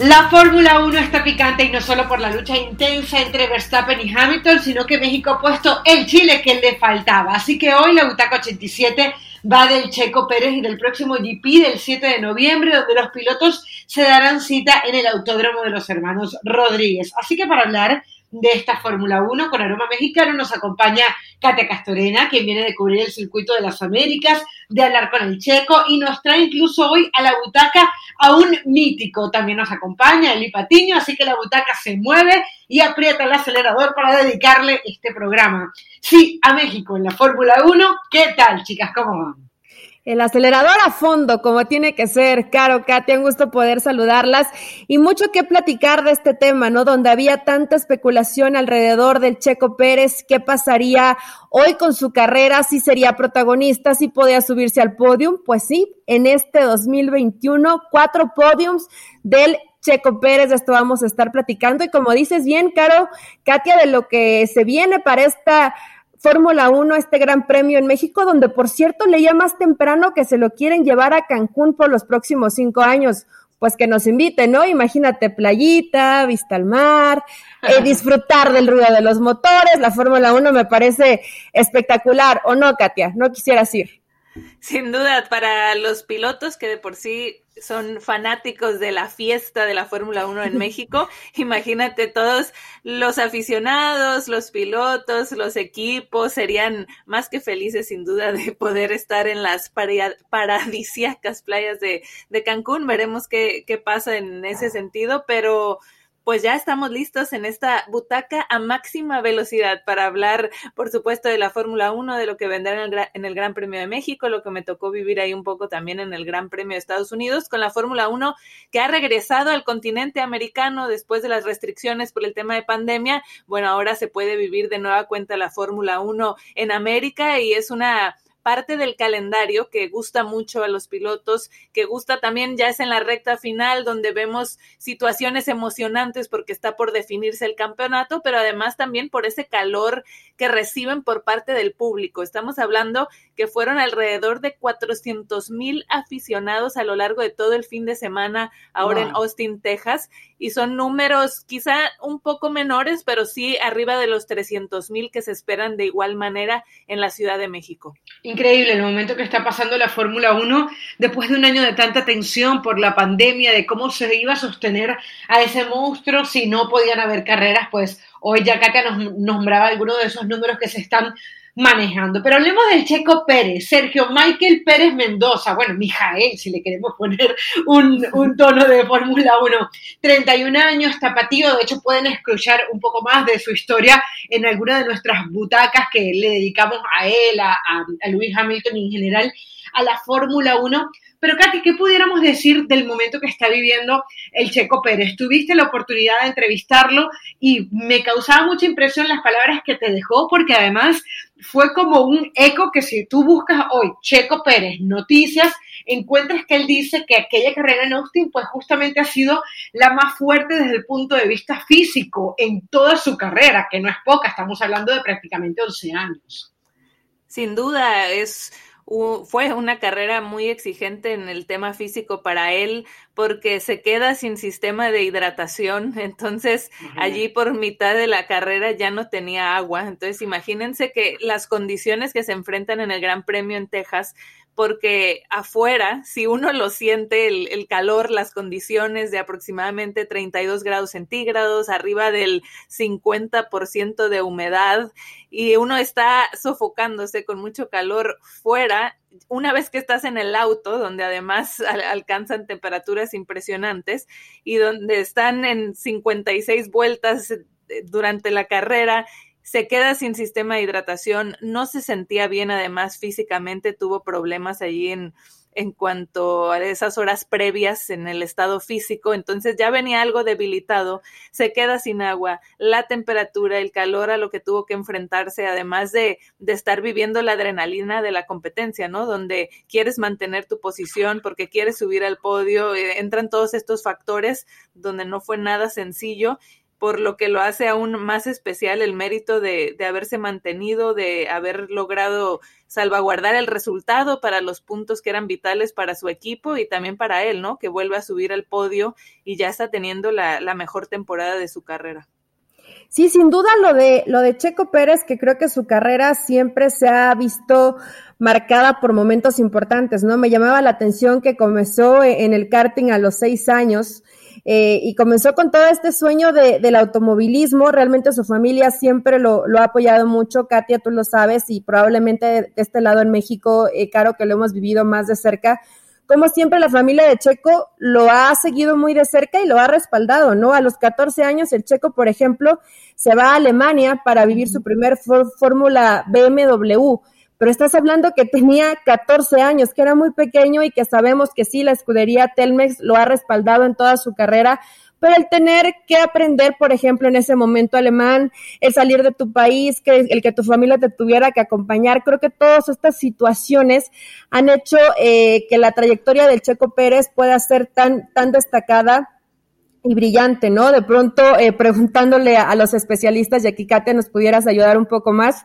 La Fórmula 1 está picante y no solo por la lucha intensa entre Verstappen y Hamilton, sino que México ha puesto el Chile que le faltaba. Así que hoy la Butaca 87 va del Checo Pérez y del próximo GP del 7 de noviembre, donde los pilotos se darán cita en el Autódromo de los Hermanos Rodríguez. Así que para hablar de esta Fórmula 1 con aroma mexicano nos acompaña Katia Castorena, quien viene de cubrir el circuito de las Américas, de hablar con el checo y nos trae incluso hoy a la butaca a un mítico. También nos acompaña Eli Patiño, así que la butaca se mueve y aprieta el acelerador para dedicarle este programa. Sí, a México en la Fórmula 1. ¿Qué tal, chicas? ¿Cómo van? El acelerador a fondo, como tiene que ser. Caro, Katia, un gusto poder saludarlas y mucho que platicar de este tema, ¿no? Donde había tanta especulación alrededor del Checo Pérez, qué pasaría hoy con su carrera, si sería protagonista, si podía subirse al podium. Pues sí, en este 2021, cuatro podiums del Checo Pérez, de esto vamos a estar platicando. Y como dices bien, Caro, Katia, de lo que se viene para esta Fórmula 1, este gran premio en México, donde por cierto leía más temprano que se lo quieren llevar a Cancún por los próximos cinco años. Pues que nos inviten, ¿no? Imagínate playita, vista al mar, eh, disfrutar del ruido de los motores. La Fórmula 1 me parece espectacular, ¿o no, Katia? No quisieras ir. Sin duda, para los pilotos que de por sí son fanáticos de la fiesta de la Fórmula 1 en México, imagínate todos los aficionados, los pilotos, los equipos serían más que felices sin duda de poder estar en las paradisíacas playas de, de Cancún. Veremos qué, qué pasa en ese sentido, pero pues ya estamos listos en esta butaca a máxima velocidad para hablar, por supuesto, de la Fórmula 1, de lo que vendrá en el, Gran Premio de México, lo que me tocó vivir ahí un poco también en el Gran Premio de Estados Unidos, con la Fórmula 1 que ha regresado al continente americano después de las restricciones por el tema de pandemia. Bueno, ahora se puede vivir de nueva cuenta la Fórmula 1 en América y es una parte del calendario que gusta mucho a los pilotos, que gusta también ya es en la recta final donde vemos situaciones emocionantes porque está por definirse el campeonato, pero además también por ese calor que reciben por parte del público. Estamos hablando que fueron alrededor de 400 mil aficionados a lo largo de todo el fin de semana ahora en Austin, Texas, y son números quizá un poco menores, pero sí arriba de los 300 mil que se esperan de igual manera en la Ciudad de México increíble el momento que está pasando la Fórmula 1 después de un año de tanta tensión por la pandemia, de cómo se iba a sostener a ese monstruo. Si no podían haber carreras, pues hoy ya Katia nos nombraba algunos de esos números que se están manejando. Pero hablemos del Checo Pérez, Sergio Michael Pérez Mendoza, bueno, Mijael, si le queremos poner un, tono de Fórmula 1, 31 años, tapatío, de hecho pueden escuchar un poco más de su historia en alguna de nuestras butacas que le dedicamos a él, a Luis Hamilton y en general a la Fórmula 1. Pero Katy, ¿qué pudiéramos decir del momento que está viviendo el Checo Pérez? Tuviste la oportunidad de entrevistarlo y me causaba mucha impresión las palabras que te dejó, porque además fue como un eco que si tú buscas hoy Checo Pérez noticias, encuentras que él dice que aquella carrera en Austin pues justamente ha sido la más fuerte desde el punto de vista físico en toda su carrera, que no es poca, estamos hablando de prácticamente 11 años. Sin duda, es fue una carrera muy exigente en el tema físico para él porque se queda sin sistema de hidratación, entonces allí por mitad de la carrera ya no tenía agua, entonces imagínense que las condiciones que se enfrentan en el Gran Premio en Texas porque afuera, si uno lo siente, el, calor, las condiciones de aproximadamente 32 grados centígrados, arriba del 50% de humedad, y uno está sofocándose con mucho calor fuera, una vez que estás en el auto, donde además alcanzan temperaturas impresionantes y donde están en 56 vueltas eh, durante la carrera se queda sin sistema de hidratación, no se sentía bien, además físicamente tuvo problemas allí en, en cuanto a esas horas previas en el estado físico, entonces ya venía algo debilitado, se queda sin agua, la temperatura, el calor a lo que tuvo que enfrentarse, además de, de estar viviendo la adrenalina de la competencia, ¿no? Donde quieres mantener tu posición porque quieres subir al podio, eh, entran todos estos factores donde no fue nada sencillo por lo que lo hace aún más especial el mérito de, de, haberse mantenido, de haber logrado salvaguardar el resultado para los puntos que eran vitales para su equipo y también para él, ¿no? Que vuelve a subir al podio y ya está teniendo la, la mejor temporada de su carrera. Sí, sin duda lo de, lo de Checo Pérez, que creo que su carrera siempre se ha visto marcada por momentos importantes, ¿no? Me llamaba la atención que comenzó en el karting a los seis años, eh, y comenzó con todo este sueño de, del automovilismo. Realmente su familia siempre lo, lo, ha apoyado mucho. Katia, tú lo sabes, y probablemente de este lado en México, eh, Caro, que lo hemos vivido más de cerca. Como siempre, la familia de Checo lo ha seguido muy de cerca y lo ha respaldado, ¿no? A los 14 años, el Checo, por ejemplo, se va a Alemania para vivir su primer Fórmula BMW pero estás hablando que tenía 14 años, que era muy pequeño y que sabemos que sí, la escudería Telmex lo ha respaldado en toda su carrera, pero el tener que aprender, por ejemplo, en ese momento alemán, el salir de tu país, que el que tu familia te tuviera que acompañar, creo que todas estas situaciones han hecho eh, que la trayectoria del Checo Pérez pueda ser tan, tan destacada y brillante, ¿no? De pronto, eh, preguntándole a, a, los especialistas, y aquí, Katia, nos pudieras ayudar un poco más,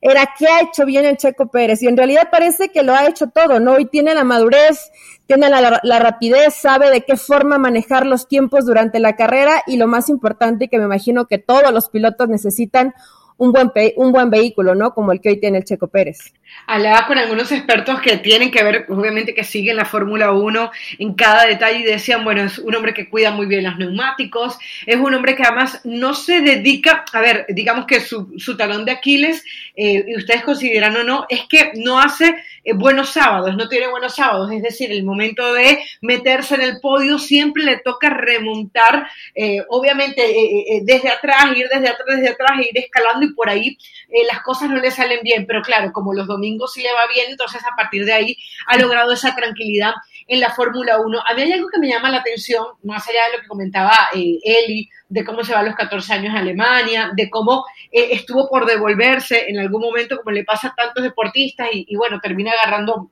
era qué ha hecho bien el Checo Pérez y en realidad parece que lo ha hecho todo, ¿no? Y tiene la madurez, tiene la, rapidez, sabe de qué forma manejar los tiempos durante la carrera y lo más importante que me imagino que todos los pilotos necesitan un buen, un buen vehículo, ¿no? Como el que hoy tiene el Checo Pérez. Hablaba con algunos expertos que tienen que ver, obviamente que siguen la Fórmula 1 en cada detalle y decían, bueno, es un hombre que cuida muy bien los neumáticos, es un hombre que además no se dedica, a ver, digamos que su, talón de Aquiles, eh, y ustedes consideran o no, es que no hace eh, buenos sábados, no tiene buenos sábados, es decir, el momento de meterse en el podio siempre le toca remontar, eh, obviamente eh, desde atrás, ir desde atrás, desde atrás, ir escalando y por ahí las cosas no le salen bien, pero claro, como los domingos sí le va bien, entonces a partir de ahí ha logrado esa tranquilidad en la Fórmula 1. A mí hay algo que me llama la atención, más allá de lo que comentaba Eli, de cómo se va a los 14 años a Alemania, de cómo eh, estuvo por devolverse en algún momento, como le pasa a tantos deportistas, y, y bueno, termina agarrando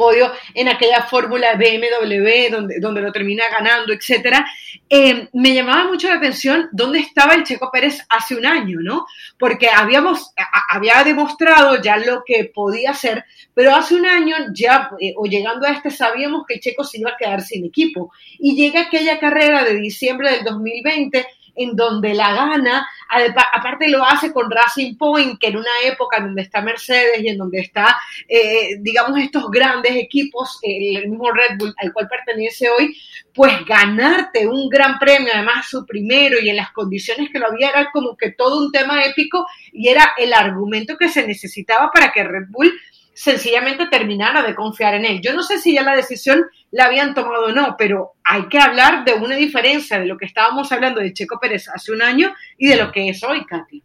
podio en aquella fórmula BMW donde, donde lo termina ganando, etcétera. Eh, me llamaba mucho la atención dónde estaba el Checo Pérez hace un año, ¿no? Porque habíamos, había demostrado ya lo que podía hacer, pero hace un año ya, eh, o llegando a este, sabíamos que el Checo se iba a quedar sin equipo. Y llega aquella carrera de diciembre del 2020 en donde la gana, aparte lo hace con Racing Point, que en una época en donde está Mercedes y en donde está, eh, digamos, estos grandes equipos, el mismo Red Bull al cual pertenece hoy, pues ganarte un gran premio, además su primero y en las condiciones que lo había, era como que todo un tema épico y era el argumento que se necesitaba para que Red Bull sencillamente terminara de confiar en él. Yo no sé si ya la decisión la habían tomado o no, pero hay que hablar de una diferencia de lo que estábamos hablando de Checo Pérez hace un año y de lo que es hoy, Katy.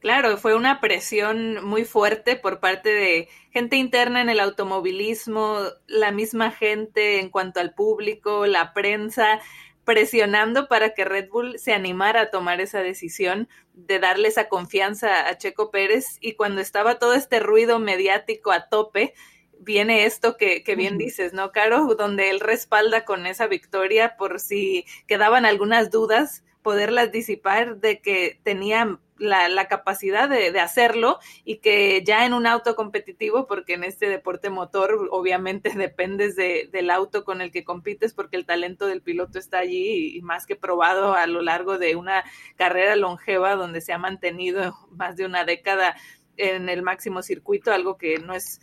Claro, fue una presión muy fuerte por parte de gente interna en el automovilismo, la misma gente en cuanto al público, la prensa, presionando para que Red Bull se animara a tomar esa decisión de darle esa confianza a Checo Pérez y cuando estaba todo este ruido mediático a tope, viene esto que, que bien dices, ¿no, Caro? Donde él respalda con esa victoria por si quedaban algunas dudas, poderlas disipar de que tenía la, la capacidad de, de, hacerlo y que ya en un auto competitivo, porque en este deporte motor obviamente dependes de, del auto con el que compites porque el talento del piloto está allí y, y más que probado a lo largo de una carrera longeva donde se ha mantenido más de una década en el máximo circuito, algo que no es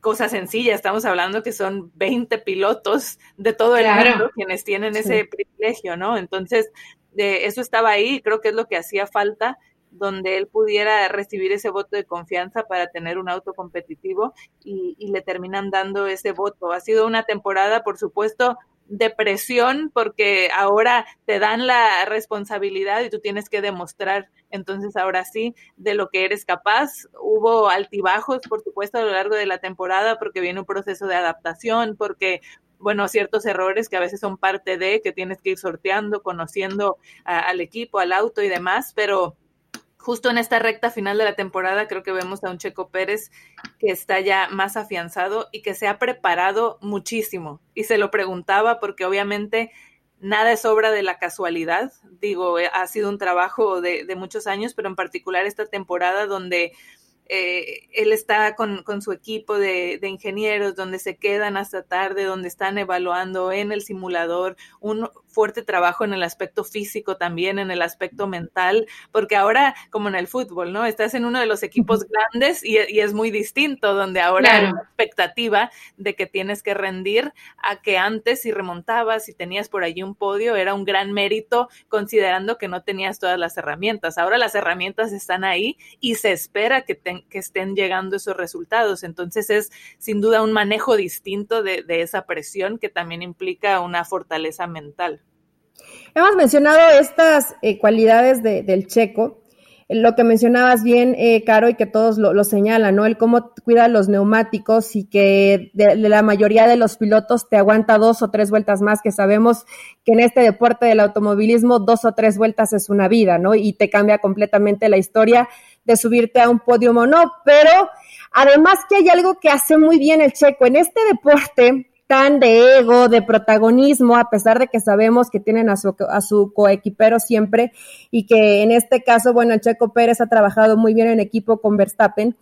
cosa sencilla, estamos hablando que son 20 pilotos de todo el mundo quienes tienen sí. ese privilegio, ¿no? Entonces, de eso estaba ahí, creo que es lo que hacía falta donde él pudiera recibir ese voto de confianza para tener un auto competitivo y, y, le terminan dando ese voto. Ha sido una temporada, por supuesto, de presión porque ahora te dan la responsabilidad y tú tienes que demostrar entonces ahora sí de lo que eres capaz. Hubo altibajos, por supuesto, a lo largo de la temporada porque viene un proceso de adaptación, porque bueno, ciertos errores que a veces son parte de, que tienes que ir sorteando, conociendo a, al equipo, al auto y demás, pero justo en esta recta final de la temporada creo que vemos a un Checo Pérez que está ya más afianzado y que se ha preparado muchísimo. Y se lo preguntaba porque obviamente nada es obra de la casualidad. Digo, eh, ha sido un trabajo de, de muchos años, pero en particular esta temporada donde eh, él está con, con su equipo de, de, ingenieros, donde se quedan hasta tarde, donde están evaluando en el simulador un fuerte trabajo en el aspecto físico también, en el aspecto mental, porque ahora, como en el fútbol, ¿no? Estás en uno de los equipos grandes y, y es muy distinto, donde ahora claro. hay una expectativa de que tienes que rendir a que antes si remontabas, si tenías por allí un podio, era un gran mérito considerando que no tenías todas las herramientas. Ahora las herramientas están ahí y se espera que te, que estén llegando esos resultados. Entonces es sin duda un manejo distinto de, de esa presión que también implica una fortaleza mental. Hemos mencionado estas eh, cualidades de, del checo, lo que mencionabas bien, eh, Caro, y que todos lo, señalan, ¿no? El cómo cuida los neumáticos y que la mayoría de los pilotos te aguanta dos o tres vueltas más, que sabemos que en este deporte del automovilismo dos o tres vueltas es una vida, ¿no? Y te cambia completamente la historia de subirte a un podio o no, pero además que hay algo que hace muy bien el checo. En este deporte, de ego, de protagonismo, a pesar de que sabemos que tienen a su, a su coequipero siempre y que en este caso, bueno, Checo Pérez ha trabajado muy bien en equipo con Verstappen.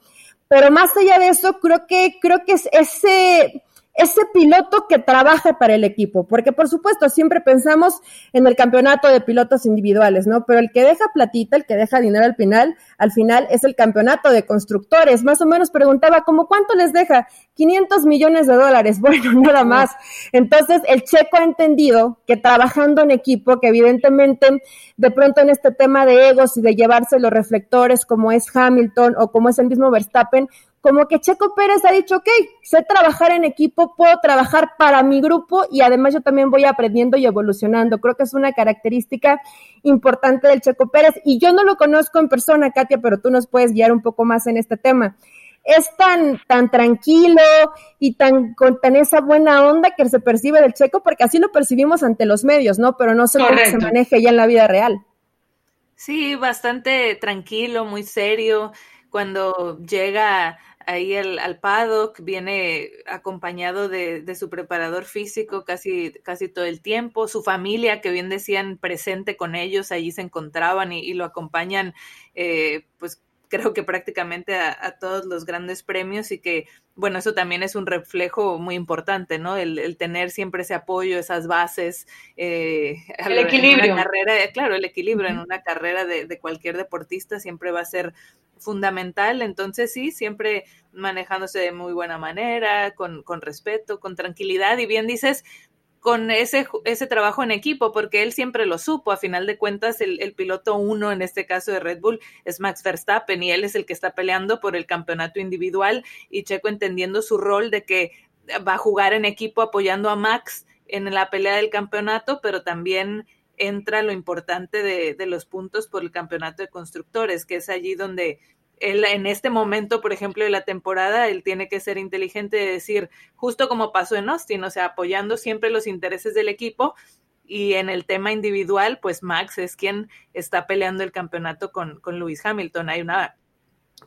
Pero más allá de eso, creo que, creo que es ese, ese piloto que trabaja para el equipo, porque por supuesto siempre pensamos en el campeonato de pilotos individuales, ¿no? Pero el que deja platita, el que deja dinero al final, al final es el campeonato de constructores. Más o menos preguntaba, ¿cómo cuánto les deja? 500 millones de dólares. Bueno, nada más. Entonces, el checo ha entendido que trabajando en equipo, que evidentemente de pronto en este tema de egos y de llevarse los reflectores como es Hamilton o como es el mismo Verstappen, como que Checo Pérez ha dicho, ok, sé trabajar en equipo, puedo trabajar para mi grupo y además yo también voy aprendiendo y evolucionando. Creo que es una característica importante del Checo Pérez y yo no lo conozco en persona, Katia, pero tú nos puedes guiar un poco más en este tema. Es tan, tan tranquilo y tan con tan esa buena onda que se percibe del Checo, porque así lo percibimos ante los medios, ¿no? Pero no sé cómo se maneje ya en la vida real. Sí, bastante tranquilo, muy serio. Cuando llega ahí al, al, paddock, viene acompañado de, de, su preparador físico casi, casi todo el tiempo, su familia, que bien decían, presente con ellos, allí se encontraban y, y lo acompañan, eh, pues creo que prácticamente a, a, todos los grandes premios y que, bueno, eso también es un reflejo muy importante, ¿no? El, el tener siempre ese apoyo, esas bases. Eh, el equilibrio. Carrera, claro, el equilibrio uh -huh. en una carrera de, de, cualquier deportista siempre va a ser fundamental. Entonces, sí, siempre manejándose de muy buena manera, con, con respeto, con tranquilidad. Y bien dices, con ese, ese trabajo en equipo, porque él siempre lo supo. A final de cuentas, el, el, piloto uno, en este caso de Red Bull, es Max Verstappen y él es el que está peleando por el campeonato individual y Checo entendiendo su rol de que va a jugar en equipo apoyando a Max en la pelea del campeonato, pero también entra lo importante de, de los puntos por el campeonato de constructores, que es allí donde él en este momento, por ejemplo, de la temporada, él tiene que ser inteligente de decir, justo como pasó en Austin, o sea, apoyando siempre los intereses del equipo. Y en el tema individual, pues Max es quien está peleando el campeonato con, con Lewis Hamilton. Hay una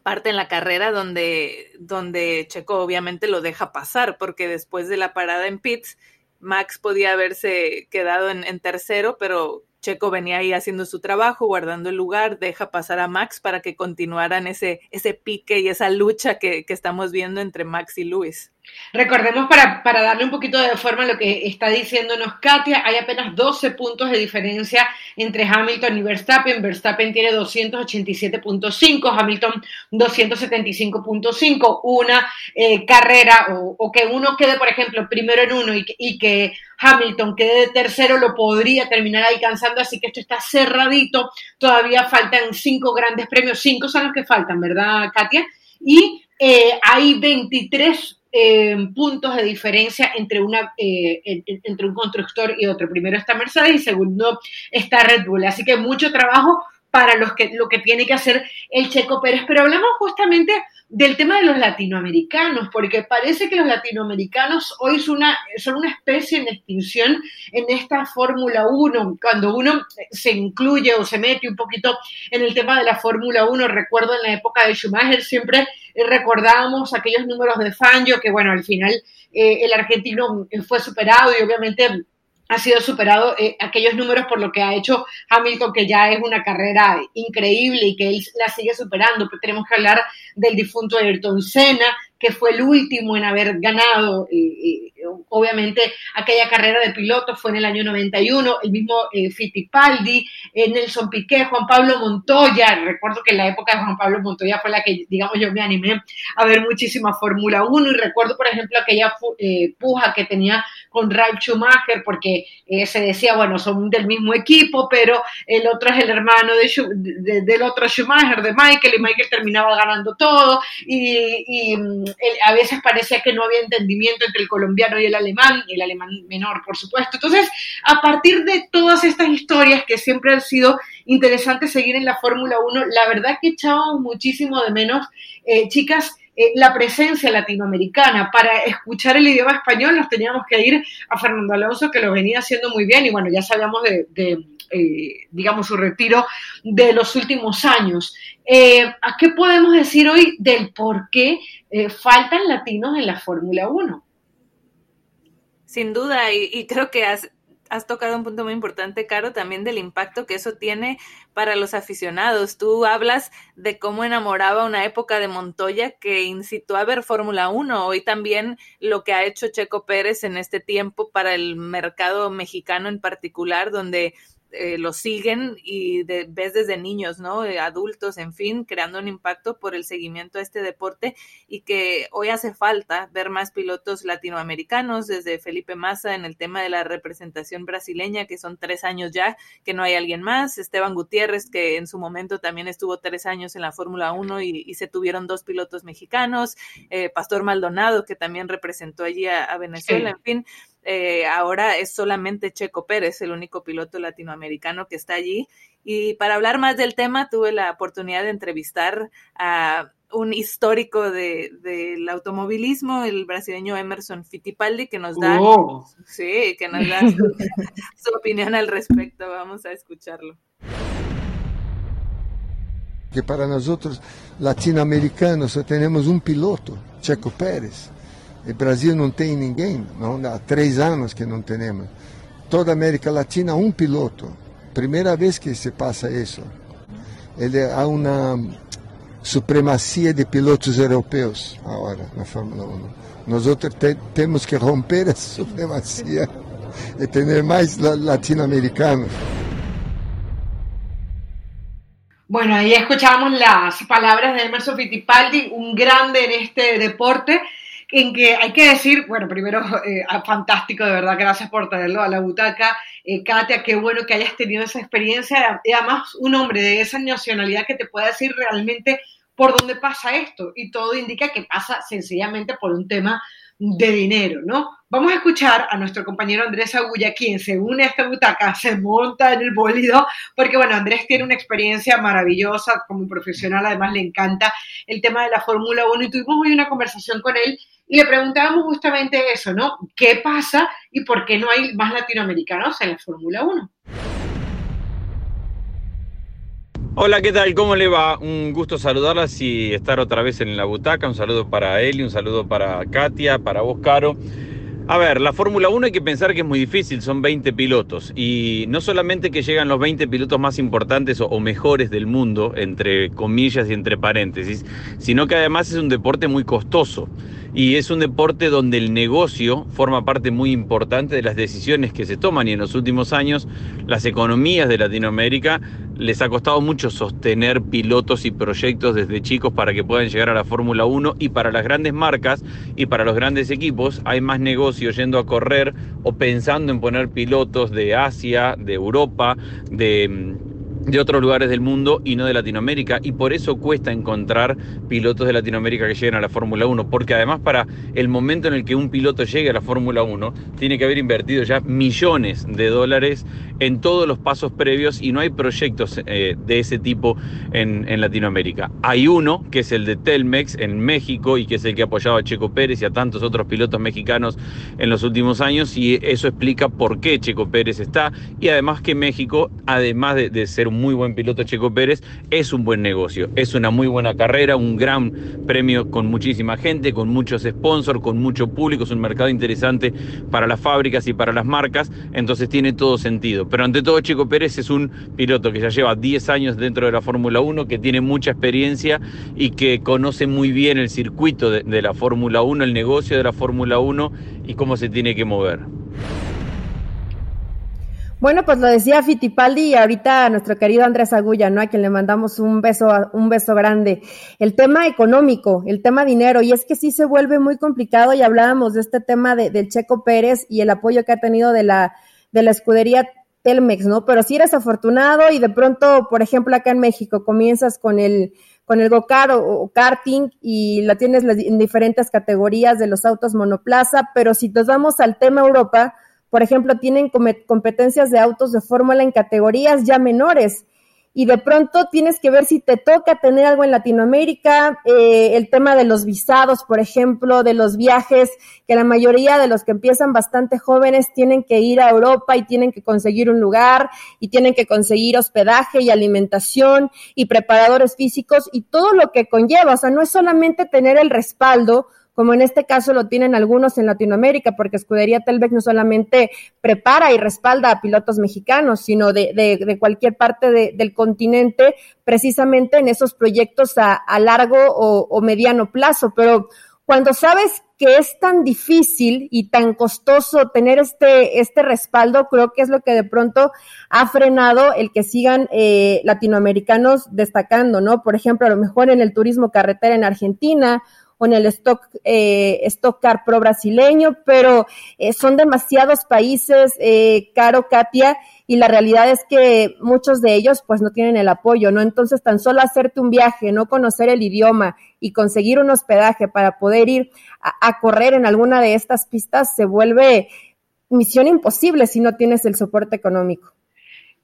parte en la carrera donde, donde Checo obviamente lo deja pasar, porque después de la parada en pits, Max podía haberse quedado en, en tercero, pero Checo venía ahí haciendo su trabajo, guardando el lugar, deja pasar a Max para que continuaran ese, ese pique y esa lucha que, que estamos viendo entre Max y Luis. Recordemos para, para, darle un poquito de forma a lo que está diciéndonos Katia, hay apenas 12 puntos de diferencia entre Hamilton y Verstappen. Verstappen tiene 287.5, Hamilton 275.5. Una eh, carrera o, que uno quede, por ejemplo, primero en uno y, y, que Hamilton quede de tercero lo podría terminar alcanzando, así que esto está cerradito. Todavía faltan cinco grandes premios, cinco son los que faltan, ¿verdad, Katia? Y eh, hay 23 eh, puntos de diferencia entre, una, eh, entre un constructor y otro. Primero está Mercedes y segundo está Red Bull. Así que mucho trabajo para los que, lo que tiene que hacer el Checo Pérez. Pero hablamos justamente del tema de los latinoamericanos, porque parece que los latinoamericanos hoy son una, son una especie en extinción en esta Fórmula 1. Cuando uno se incluye o se mete un poquito en el tema de la Fórmula 1, recuerdo en la época de Schumacher siempre recordábamos aquellos números de Fangio, que bueno, al final eh, el argentino fue superado y obviamente ha sido superado eh, aquellos números por lo que ha hecho Hamilton, que ya es una carrera increíble y que él la sigue superando. Pero tenemos que hablar del difunto Ayrton Senna, que fue el último en haber ganado, obviamente, aquella carrera de piloto. Fue en el año 91, el mismo eh, Fittipaldi, eh, Nelson Piquet, Juan Pablo Montoya, recuerdo que en la época de Juan Pablo Montoya fue la que, digamos, yo me animé a ver muchísima Fórmula 1 y recuerdo, por ejemplo, aquella eh, puja que tenía con Ralf Schumacher, porque se decía, bueno, son del mismo equipo, pero el otro es el hermano de, del otro Schumacher, de Michael, y Michael terminaba ganando todo, y mm, a veces parecía que no había entendimiento entre el colombiano y el alemán, el alemán menor, por supuesto. Entonces, a partir de todas estas historias que siempre han sido interesantes seguir en la Fórmula 1, la verdad que echábamos muchísimo de menos, eh, chicas, eh, la presencia latinoamericana. Para escuchar el idioma español nos teníamos que ir a Fernando Alonso, que lo venía haciendo muy bien, y bueno, ya sabíamos de, eh, digamos, su retiro de los últimos años. Eh, ¿A qué podemos decir hoy del por qué faltan latinos en la Fórmula 1? Sin duda, y creo que has, has tocado un punto muy importante, Caro, también del impacto que eso tiene para los aficionados. Tú hablas de cómo enamoraba una época de Montoya que incitó a ver Fórmula 1. Hoy también lo que ha hecho Checo Pérez en este tiempo para el mercado mexicano en particular, donde eh, lo siguen y de, ves desde niños, ¿no? adultos, en fin, creando un impacto por el seguimiento a este deporte y que hoy hace falta ver más pilotos latinoamericanos, desde Felipe Massa en el tema de la representación brasileña, que son tres años ya, que no hay alguien más, Esteban Gutiérrez, que en su momento también estuvo tres años en la Fórmula 1 y, se tuvieron dos pilotos mexicanos, eh, Pastor Maldonado, que también representó allí a, Venezuela, en fin eh, ahora es solamente Checo Pérez, el único piloto latinoamericano que está allí. Y para hablar más del tema, tuve la oportunidad de entrevistar a un histórico del automovilismo, el brasileño Emerson Fittipaldi, que nos da, oh. sí, que nos da su, opinión al respecto. Vamos a escucharlo. Que para nosotros latinoamericanos tenemos un piloto, Checo Pérez. O Brasil não tem ninguém, não, há três anos que não temos. Toda a América Latina, um piloto. Primeira vez que se passa isso. Ele há uma supremacia de pilotos europeus agora na Fórmula 1. Nós outros te, temos que romper essa supremacia e ter mais latino-americanos. Bueno, ahí escuchamos las palabras de Emerson Fittipaldi, un grande en este deporte. En que hay que decir, bueno, primero, eh, ah, fantástico, de verdad, gracias por traerlo a la butaca. Eh, Katia, qué bueno que hayas tenido esa experiencia. Y además, un hombre de esa nacionalidad que te pueda decir realmente por dónde pasa esto. Y todo indica que pasa sencillamente por un tema de dinero, ¿no? Vamos a escuchar a nuestro compañero Andrés Agulla, quien se une a esta butaca, se monta en el bólido, porque bueno, Andrés tiene una experiencia maravillosa como profesional, además le encanta el tema de la Fórmula 1 y tuvimos hoy una conversación con él y le preguntábamos justamente eso, ¿no? ¿Qué pasa y por qué no hay más latinoamericanos en la Fórmula 1? Hola, ¿qué tal? ¿Cómo le va? Un gusto saludarlas y estar otra vez en la butaca. Un saludo para Eli, un saludo para Katia, para vos, Caro. A ver, la Fórmula 1 hay que pensar que es muy difícil, son 20 pilotos y no solamente que llegan los 20 pilotos más importantes o, mejores del mundo, entre comillas y entre paréntesis, sino que además es un deporte muy costoso y es un deporte donde el negocio forma parte muy importante de las decisiones que se toman. Y en los últimos años las economías de Latinoamérica les ha costado mucho sostener pilotos y proyectos desde chicos para que puedan llegar a la Fórmula 1 y para las grandes marcas y para los grandes equipos hay más negocio yendo a correr o pensando en poner pilotos de Asia, de Europa, de de otros lugares del mundo y no de Latinoamérica y por eso cuesta encontrar pilotos de Latinoamérica que lleguen a la Fórmula 1 porque además para el momento en el que un piloto llegue a la Fórmula 1 tiene que haber invertido ya millones de dólares en todos los pasos previos y no hay proyectos eh, de ese tipo en, en, Latinoamérica. Hay uno que es el de Telmex en México y que es el que ha apoyado a Checo Pérez y a tantos otros pilotos mexicanos en los últimos años y eso explica por qué Checo Pérez está y además que México además de, de ser un muy buen piloto Checo Pérez, es un buen negocio, es una muy buena carrera, un gran premio con muchísima gente, con muchos sponsors, con mucho público, es un mercado interesante para las fábricas y para las marcas, entonces tiene todo sentido. Pero ante todo Checo Pérez es un piloto que ya lleva 10 años dentro de la Fórmula 1, que tiene mucha experiencia y que conoce muy bien el circuito de, de la Fórmula 1, el negocio de la Fórmula 1 y cómo se tiene que mover. Bueno, pues lo decía Fitipaldi y ahorita nuestro querido Andrés Agulla, ¿no? A quien le mandamos un beso, un beso grande. El tema económico, el tema dinero, y es que sí se vuelve muy complicado y hablábamos de este tema de, del Checo Pérez y el apoyo que ha tenido de la, de la escudería Telmex, ¿no? Pero si eres afortunado y de pronto, por ejemplo, acá en México comienzas con el, con el go-kart o, karting y la tienes en diferentes categorías de los autos monoplaza, pero si nos vamos al tema Europa, por ejemplo, tienen competencias de autos de fórmula en categorías ya menores. Y de pronto tienes que ver si te toca tener algo en Latinoamérica, eh, el tema de los visados, por ejemplo, de los viajes, que la mayoría de los que empiezan bastante jóvenes tienen que ir a Europa y tienen que conseguir un lugar y tienen que conseguir hospedaje y alimentación y preparadores físicos y todo lo que conlleva, o sea, no es solamente tener el respaldo, como en este caso lo tienen algunos en Latinoamérica, porque Escudería Telbeck no solamente prepara y respalda a pilotos mexicanos, sino de, de, cualquier parte del continente, precisamente en esos proyectos a, largo o, o mediano plazo. Pero cuando sabes que es tan difícil y tan costoso tener este, este respaldo, creo que es lo que de pronto ha frenado el que sigan eh, latinoamericanos destacando, ¿no? Por ejemplo, a lo mejor en el turismo carretera en Argentina con el Stock, eh, Stock Car Pro brasileño, pero eh, son demasiados países, eh, caro Katia, y la realidad es que muchos de ellos pues no tienen el apoyo, ¿no? Entonces tan solo hacerte un viaje, no conocer el idioma y conseguir un hospedaje para poder ir a correr en alguna de estas pistas se vuelve misión imposible si no tienes el soporte económico.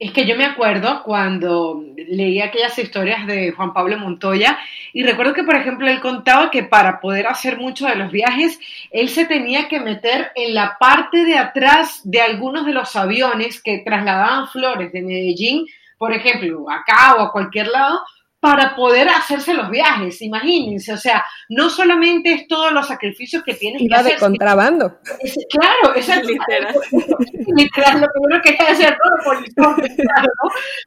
Es que yo me acuerdo cuando leía aquellas historias de Juan Pablo Montoya y recuerdo que, por ejemplo, él contaba que para poder hacer muchos de los viajes, él se tenía que meter en la parte de atrás de algunos de los aviones que trasladaban flores de Medellín, por ejemplo, acá o a cualquier lado, para poder hacerse los viajes, imagínense, o sea, no solamente es todos los sacrificios que tienes que hacer. de contrabando. claro, es literal. literal, lo que uno quería hacer todo ¿no?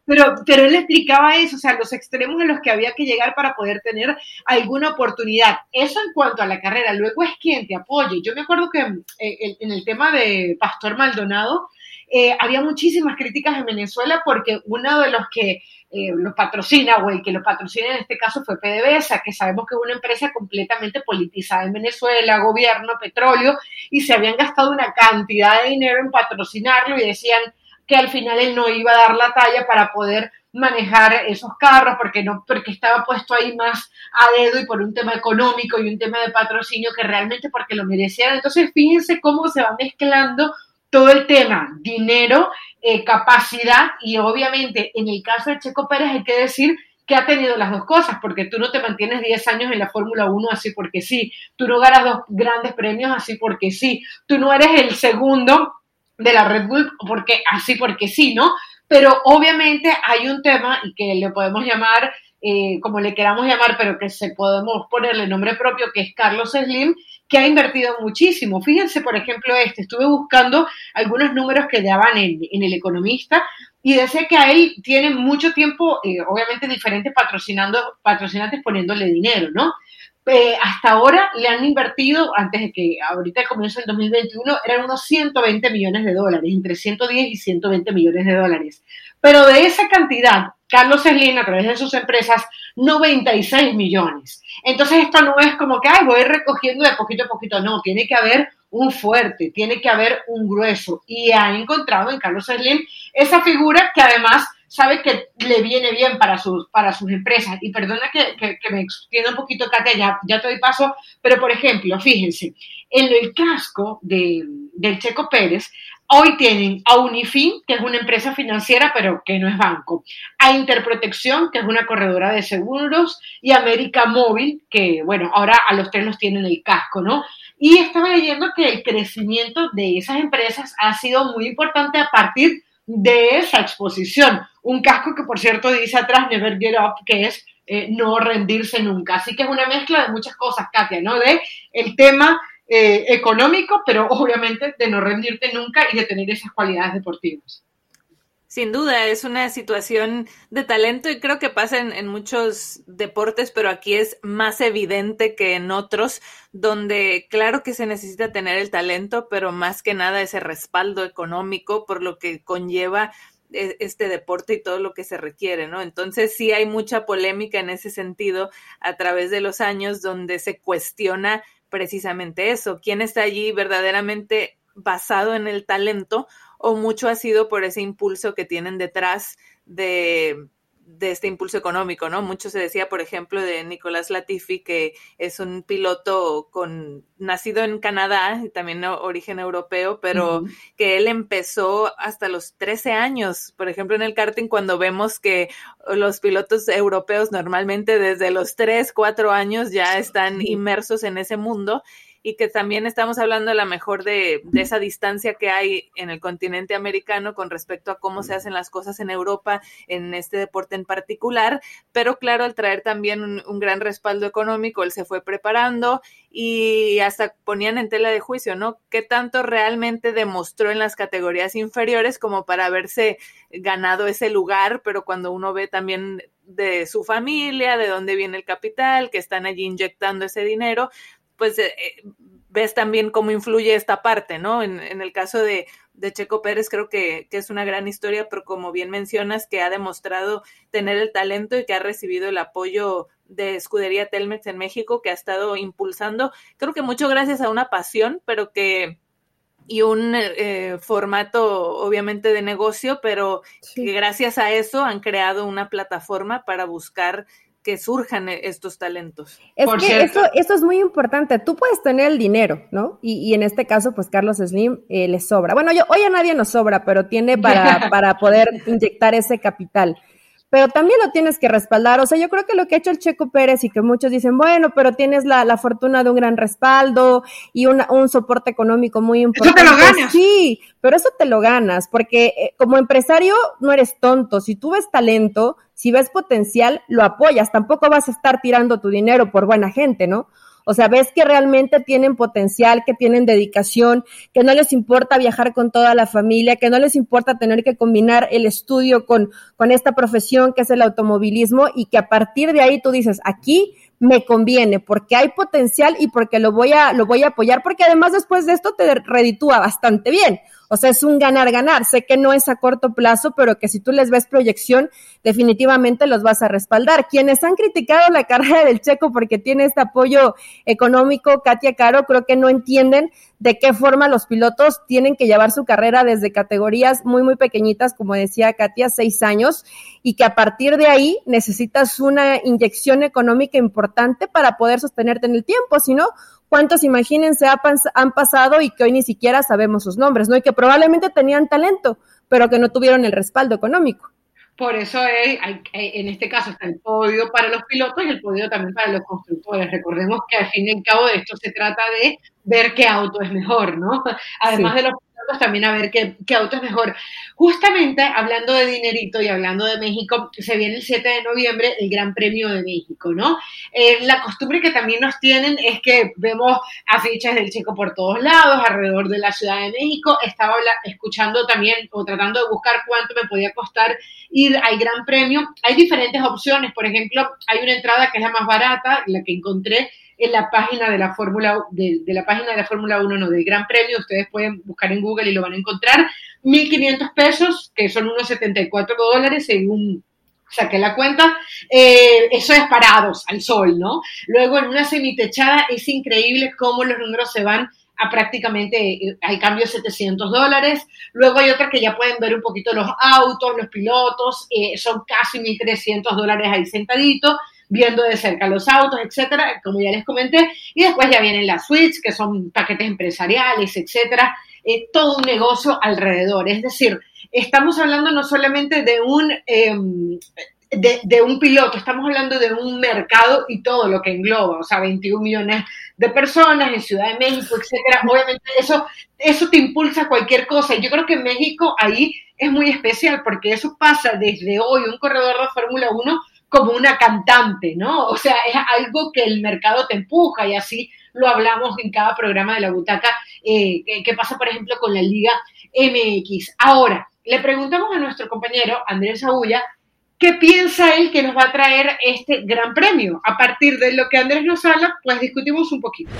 Pero, pero él explicaba eso, o sea, los extremos en los que había que llegar para poder tener alguna oportunidad. Eso en cuanto a la carrera, luego es quien te apoye. Yo me acuerdo que eh, en el tema de Pastor Maldonado, eh, había muchísimas críticas en Venezuela porque uno de los que eh, los patrocina, o el que lo patrocina en este caso fue PDVSA, que sabemos que es una empresa completamente politizada en Venezuela, gobierno, petróleo, y se habían gastado una cantidad de dinero en patrocinarlo y decían que al final él no iba a dar la talla para poder manejar esos carros porque no porque estaba puesto ahí más a dedo y por un tema económico y un tema de patrocinio que realmente porque lo merecían. Entonces, fíjense cómo se va mezclando todo el tema, dinero, eh, capacidad y obviamente en el caso de Checo Pérez hay que decir que ha tenido las dos cosas, porque tú no te mantienes 10 años en la Fórmula 1 así porque sí, tú no ganas dos grandes premios así porque sí, tú no eres el segundo de la Red Bull porque así porque sí, ¿no? Pero obviamente hay un tema y que le podemos llamar eh, como le queramos llamar, pero que se podemos ponerle nombre propio, que es Carlos Slim, que ha invertido muchísimo. Fíjense, por ejemplo, este, estuve buscando algunos números que daban en, en El Economista y decía que a él tiene mucho tiempo, eh, obviamente diferentes patrocinando, patrocinantes poniéndole dinero, ¿no? Eh, hasta ahora le han invertido, antes de que ahorita comience el 2021, eran unos 120 millones de dólares, entre 110 y 120 millones de dólares. Pero de esa cantidad, Carlos Slim, a través de sus empresas, 96 millones. Entonces esto no es como que, ay, voy recogiendo de poquito a poquito, no, tiene que haber un fuerte, tiene que haber un grueso. Y ha encontrado en Carlos Slim esa figura que además sabe que le viene bien para sus, para sus empresas. Y perdona que, me extienda un poquito, Katia, ya, ya te doy paso, pero por ejemplo, fíjense, en el casco de, del Checo Pérez, hoy tienen a Unifin, que es una empresa financiera, pero que no es banco, a Interprotección, que es una corredora de seguros, y América Móvil, que, bueno, ahora a los tres los tienen el casco, ¿no? Y estaba leyendo que el crecimiento de esas empresas ha sido muy importante a partir de esa exposición. Un casco que, por cierto, dice atrás Never Get Up, que es eh, no rendirse nunca. Así que es una mezcla de muchas cosas, Katia, ¿no? De el tema eh, económico, pero obviamente de no rendirte nunca y de tener esas cualidades deportivas. Sin duda, es una situación de talento y creo que pasa en, muchos deportes, pero aquí es más evidente que en otros, donde claro que se necesita tener el talento, pero más que nada ese respaldo económico por lo que conlleva e, este deporte y todo lo que se requiere, ¿no? Entonces sí hay mucha polémica en ese sentido a través de los años donde se cuestiona precisamente eso, quién está allí verdaderamente basado en el talento o mucho ha sido por ese impulso que tienen detrás de, de este impulso económico, ¿no? Mucho se decía, por ejemplo, de Nicolás Latifi, que es un piloto con nacido en Canadá y también origen europeo, pero que él empezó hasta los 13 años, por ejemplo, en el karting, cuando vemos que los pilotos europeos normalmente desde los 3, 4 años ya están inmersos en ese mundo y que también estamos hablando a lo mejor de, esa distancia que hay en el continente americano con respecto a cómo se hacen las cosas en Europa en este deporte en particular, pero claro, al traer también un, gran respaldo económico, él se fue preparando y hasta ponían en tela de juicio, ¿no? ¿Qué tanto realmente demostró en las categorías inferiores como para haberse ganado ese lugar? Pero cuando uno ve también de su familia, de dónde viene el capital, que están allí inyectando ese dinero, pues eh, eh, ves también cómo influye esta parte, ¿no? En, el caso de, Checo Pérez creo que, es una gran historia, pero como bien mencionas, que ha demostrado tener el talento y que ha recibido el apoyo de Escudería Telmex en México, que ha estado impulsando, creo que mucho gracias a una pasión, pero que y un eh, formato obviamente de negocio, pero que gracias a eso han creado una plataforma para buscar que surjan e-, estos talentos. Es que eso, eso, es muy importante. Tú puedes tener el dinero, ¿no? Y, en este caso, pues Carlos Slim eh, le sobra. Bueno, yo, hoy a nadie nos sobra, pero tiene para, para poder inyectar ese capital pero también lo tienes que respaldar. O sea, yo creo que lo que ha hecho el Checo Pérez y que muchos dicen, bueno, pero tienes la, la fortuna de un gran respaldo y un soporte económico muy importante. Eso te lo ganas. Sí, pero eso te lo ganas, porque eh, como empresario no eres tonto. Si tú ves talento, si ves potencial, lo apoyas. Tampoco vas a estar tirando tu dinero por buena gente, ¿no? O sea, ves que realmente tienen potencial, que tienen dedicación, que no les importa viajar con toda la familia, que no les importa tener que combinar el estudio con, con esta profesión que es el automovilismo y que a partir de ahí tú dices, aquí me conviene porque hay potencial y porque lo voy a, lo voy a apoyar porque además después de esto te reditúa bastante bien. O sea, es un ganar-ganar. Sé que no es a corto plazo, pero que si tú les ves proyección, definitivamente los vas a respaldar. Quienes han criticado la carrera del Checo porque tiene este apoyo económico, Katia Caro, creo que no entienden de qué forma los pilotos tienen que llevar su carrera desde categorías muy, muy pequeñitas, como decía Katia, seis años, y que a partir de ahí necesitas una inyección económica importante para poder sostenerte en el tiempo. Si no, cuántos, imagínense, han pasado y que hoy ni siquiera sabemos sus nombres, ¿no? Y que probablemente tenían talento, pero que no tuvieron el respaldo económico. Por eso hay, en este caso está el podio para los pilotos y el podio también para los constructores. Recordemos que al fin y al cabo de esto se trata de ver qué auto es mejor, ¿no? Además de los también a ver qué, qué, auto es mejor. Justamente hablando de dinerito y hablando de México, se viene el 7 de noviembre el Gran Premio de México, ¿no? Eh, la costumbre que también nos tienen es que vemos afiches del Checo por todos lados, alrededor de la Ciudad de México. Estaba escuchando también o tratando de buscar cuánto me podía costar ir al Gran Premio. Hay diferentes opciones, por ejemplo, hay una entrada que es la más barata, la que encontré, en la página de la Fórmula de, la página de la Fórmula 1, no, del Gran Premio, ustedes pueden buscar en Google y lo van a encontrar, 1.500 pesos, que son unos 74 dólares según saqué la cuenta, eh, eso es parados al sol, ¿no? Luego en una semitechada es increíble cómo los números se van a prácticamente, eh, hay cambio de 700 dólares. Luego hay otra que ya pueden ver un poquito los autos, los pilotos, eh, son casi 1.300 dólares ahí sentadito viendo de cerca los autos, etcétera, como ya les comenté, y después ya vienen las suites, que son paquetes empresariales, etcétera, eh, todo un negocio alrededor. Es decir, estamos hablando no solamente de un, em, de, un piloto, estamos hablando de un mercado y todo lo que engloba, o sea, 21 millones de personas en Ciudad de México, etcétera. Obviamente eso, eso te impulsa cualquier cosa. Y yo creo que México ahí es muy especial porque eso pasa desde hoy, un corredor de Fórmula 1 como una cantante, ¿no? O sea, es algo que el mercado te empuja y así lo hablamos en cada programa de la butaca, eh, que pasa, por ejemplo, con la Liga MX. Ahora, le preguntamos a nuestro compañero Andrés Agulla qué piensa él que nos va a traer este gran premio. A partir de lo que Andrés nos habla, pues discutimos un poquito.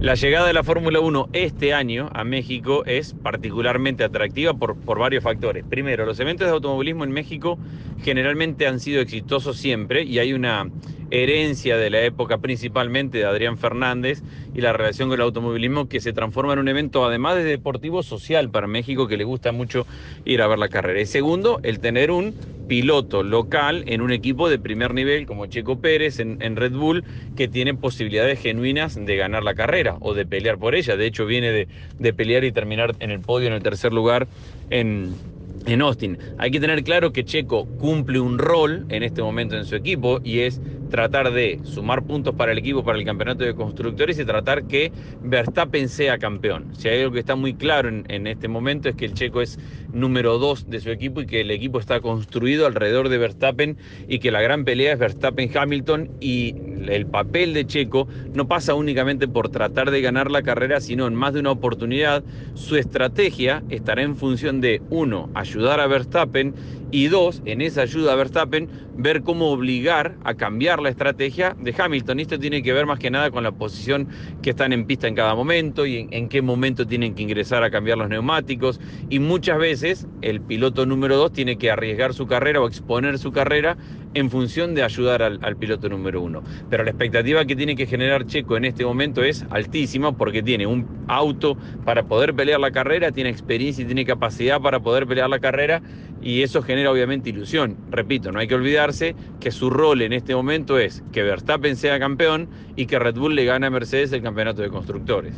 La llegada de la Fórmula 1 este año a México es particularmente atractiva por, por, varios factores. Primero, los eventos de automovilismo en México generalmente han sido exitosos siempre y hay una herencia de la época principalmente de Adrián Fernández y la relación con el automovilismo que se transforma en un evento además de deportivo social para México que le gusta mucho ir a ver la carrera. Y segundo, el tener un piloto local en un equipo de primer nivel como Checo Pérez en, Red Bull que tiene posibilidades genuinas de ganar la carrera o de pelear por ella. De hecho viene de, de pelear y terminar en el podio en el tercer lugar en, en Austin. Hay que tener claro que Checo cumple un rol en este momento en su equipo y es tratar de sumar puntos para el equipo, para el campeonato de constructores y tratar que Verstappen sea campeón. Si hay algo que está muy claro en, este momento es que el checo es número dos de su equipo y que el equipo está construido alrededor de Verstappen y que la gran pelea es Verstappen-Hamilton y el papel de Checo no pasa únicamente por tratar de ganar la carrera, sino en más de una oportunidad su estrategia estará en función de, uno, ayudar a Verstappen y dos, en esa ayuda a Verstappen, ver cómo obligar a cambiar la estrategia de Hamilton. Esto tiene que ver más que nada con la posición que están en pista en cada momento y en, qué momento tienen que ingresar a cambiar los neumáticos. Y muchas veces el piloto número dos tiene que arriesgar su carrera o exponer su carrera en función de ayudar al, al, piloto número uno. Pero la expectativa que tiene que generar Checo en este momento es altísima porque tiene un auto para poder pelear la carrera, tiene experiencia y tiene capacidad para poder pelear la carrera y eso genera obviamente ilusión. Repito, no hay que olvidarse que su rol en este momento es que Verstappen sea campeón y que Red Bull le gane a Mercedes el campeonato de constructores.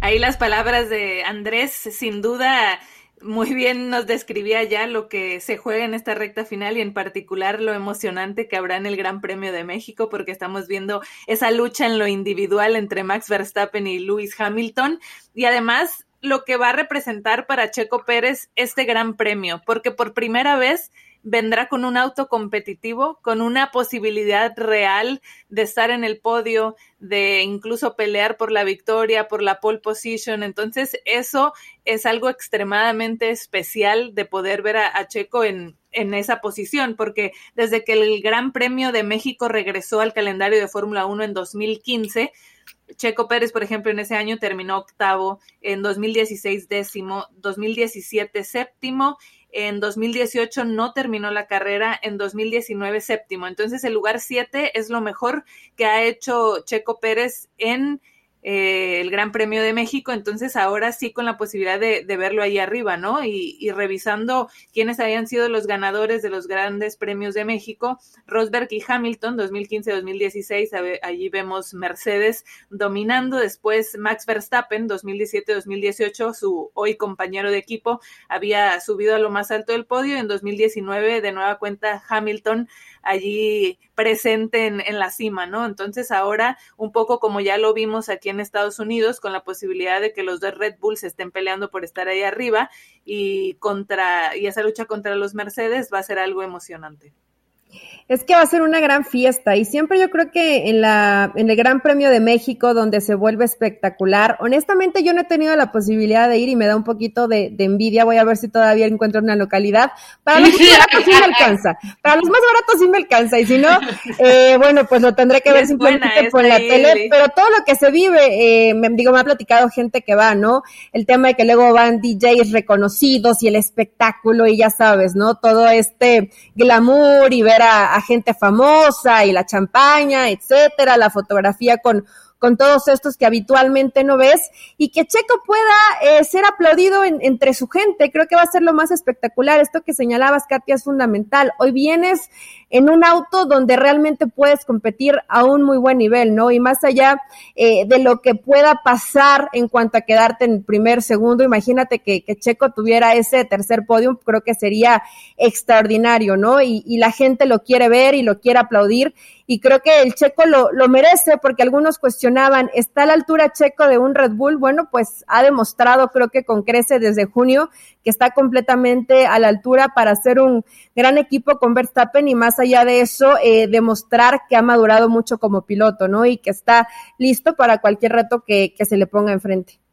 Ahí las palabras de Andrés, sin duda, muy bien nos describía ya lo que se juega en esta recta final y en particular lo emocionante que habrá en el Gran Premio de México porque estamos viendo esa lucha en lo individual entre Max Verstappen y Lewis Hamilton y además lo que va a representar para Checo Pérez este gran premio, porque por primera vez vendrá con un auto competitivo, con una posibilidad real de estar en el podio, de incluso pelear por la victoria, por la pole position. Entonces, eso es algo extremadamente especial de poder ver a, Checo en, en esa posición, porque desde que el Gran Premio de México regresó al calendario de Fórmula 1 en 2015, Checo Pérez, por ejemplo, en ese año terminó octavo, en 2016 décimo, 2017 séptimo, en 2018 no terminó la carrera, en 2019 séptimo. Entonces el lugar siete es lo mejor que ha hecho Checo Pérez en eh, el Gran Premio de México, entonces ahora sí con la posibilidad de, verlo ahí arriba, ¿no? Y, y, revisando quiénes habían sido los ganadores de los grandes premios de México, Rosberg y Hamilton, 2015-2016, allí vemos Mercedes dominando, después Max Verstappen, 2017-2018, su hoy compañero de equipo, había subido a lo más alto del podio, en 2019 de nueva cuenta Hamilton allí presente en, en, la cima, ¿no? Entonces ahora, un poco como ya lo vimos aquí en Estados Unidos, con la posibilidad de que los dos Red Bulls estén peleando por estar ahí arriba y contra, y esa lucha contra los Mercedes va a ser algo emocionante es que va a ser una gran fiesta y siempre yo creo que en la en el Gran Premio de México donde se vuelve espectacular. Honestamente yo no he tenido la posibilidad de ir y me da un poquito de, envidia. Voy a ver si todavía encuentro una localidad. Para los más baratos sí me alcanza. Para los más baratos sí me alcanza y si no, eh, bueno pues lo tendré que ver simplemente por la tele. Pero todo lo que se vive, eh, me, digo me ha platicado gente que va, ¿no? El tema de que luego van DJs reconocidos y el espectáculo y ya sabes, ¿no? Todo este glamour y ver a, gente famosa y la champaña, etcétera, la fotografía con, con todos estos que habitualmente no ves y que Checo pueda eh, ser aplaudido entre su gente. Creo que va a ser lo más espectacular. Esto que señalabas, Katia, es fundamental. Hoy vienes en un auto donde realmente puedes competir a un muy buen nivel, ¿no? Y más allá eh, de lo que pueda pasar en cuanto a quedarte en el primer, segundo, imagínate que, Checo tuviera ese tercer podio, creo que sería extraordinario, ¿no? Y, la gente lo quiere ver y lo quiere aplaudir y creo que el Checo lo merece porque algunos cuestionaban, ¿está a la altura Checo de un Red Bull? Bueno, pues ha demostrado, creo que con Crece desde junio, que está completamente a la altura para ser un gran equipo con Verstappen y más allá de eso, eh, demostrar que ha madurado mucho como piloto, ¿no? Y que está listo para cualquier reto que, que se le ponga enfrente.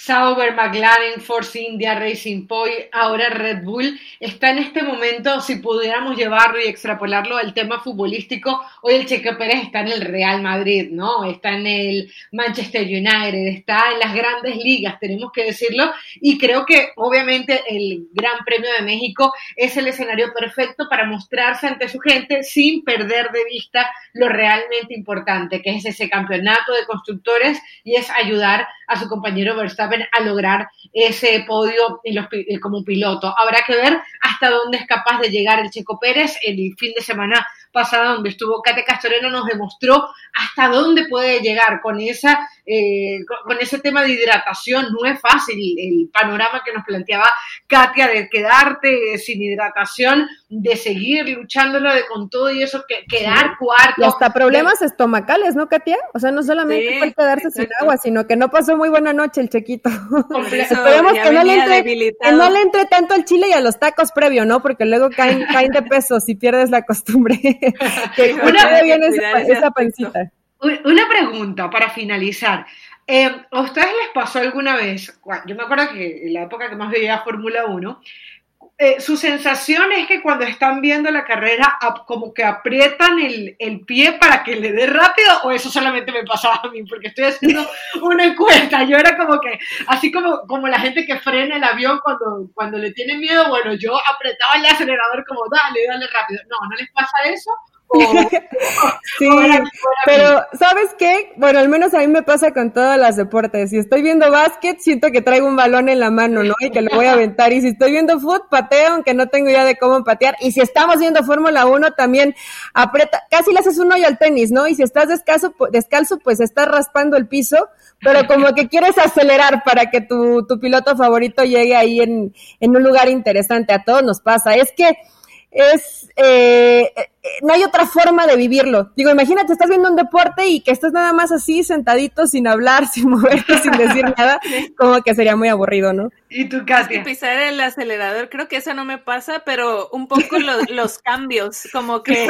Sauber, McLaren, Force India, Racing Point, ahora Red Bull, está en este momento, si pudiéramos llevarlo y extrapolarlo al tema futbolístico, hoy el Checo Pérez está en el Real Madrid, ¿no? Está en el Manchester United, está en las grandes ligas, tenemos que decirlo, y creo que obviamente el Gran Premio de México es el escenario perfecto para mostrarse ante su gente sin perder de vista lo realmente importante, que es ese campeonato de constructores y es ayudar a su compañero Verstappen a lograr ese podio eh, como piloto. Habrá que ver hasta dónde es capaz de llegar el Checo Pérez. El fin de semana pasado donde estuvo Kate Castoreno nos demostró hasta dónde puede llegar con esa eh, con, ese tema de hidratación. No es fácil el panorama que nos planteaba Katia de quedarte sin hidratación, de seguir luchándolo de con todo y eso, que, quedar cuarto. Y hasta problemas estomacales, ¿no, Katia? O sea, no solamente fue quedarse sin agua, sino que no pasó muy buena noche el chequito. Esperemos que no, le entre, no le entre tanto al chile y a los tacos previo, ¿no? Porque luego caen, caen de peso si pierdes la costumbre. que una, bien esa, esa pancita. Una pregunta para finalizar. Eh, ¿A ustedes les pasó alguna vez? Yo me acuerdo que en la época que más veía Fórmula 1, eh, su sensación es que cuando están viendo la carrera, como que aprietan el, el, pie para que le dé rápido, o eso solamente me pasaba a mí, porque estoy haciendo una encuesta. Yo era como que, así como, como la gente que frena el avión cuando, cuando le tiene miedo, bueno, yo apretaba el acelerador como, dale, dale rápido. No, ¿no les pasa eso? sí, pero ¿sabes qué? Bueno, al menos a mí me pasa con todos los deportes. Si estoy viendo básquet, siento que traigo un balón en la mano, ¿no? Y que lo voy a aventar. Y si estoy viendo fútbol, pateo, aunque no tengo idea de cómo patear. Y si estamos viendo Fórmula 1, también aprieta, casi le haces un hoyo al tenis, ¿no? Y si estás descalzo, descalzo, pues estás raspando el piso, pero como que quieres acelerar para que tu, tu piloto favorito llegue ahí en, en un lugar interesante. A todos nos pasa. Es que es, eh, no hay otra forma de vivirlo. Digo, imagínate, estás viendo un deporte y que estás nada más así, sentadito, sin hablar, sin moverte, sin decir nada, como que sería muy aburrido, ¿no? ¿Y tú, Katia? pisar el acelerador, creo que eso no me pasa, pero un poco los cambios, como que,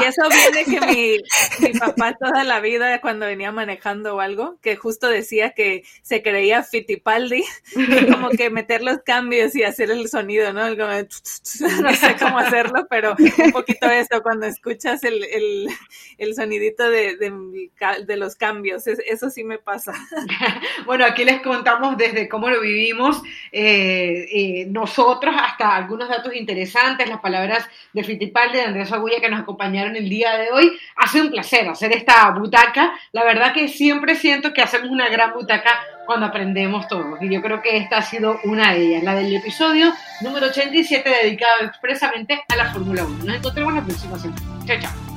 y eso viene que mi, mi, papá toda la vida, cuando venía manejando o algo, que justo decía que se creía Fittipaldi, como que meter los cambios y hacer el sonido, ¿no? Como, no sé cómo hacerlo, pero un poquito eso, cuando escuchas el, el, el sonidito de, de, de, los cambios, eso sí me pasa. bueno, aquí les contamos desde cómo lo vivimos eh, eh, nosotros, hasta algunos datos interesantes, las palabras de Fittipaldi, de Andrés Agulla que nos acompañaron el día de hoy. Hace un placer hacer esta butaca. La verdad que siempre siento que hacemos una gran butaca cuando aprendemos todos. Y yo creo que esta ha sido una de ellas, la del episodio número 87 dedicado expresamente a la Fórmula 1. Nos encontramos la próxima semana. Chao, chao.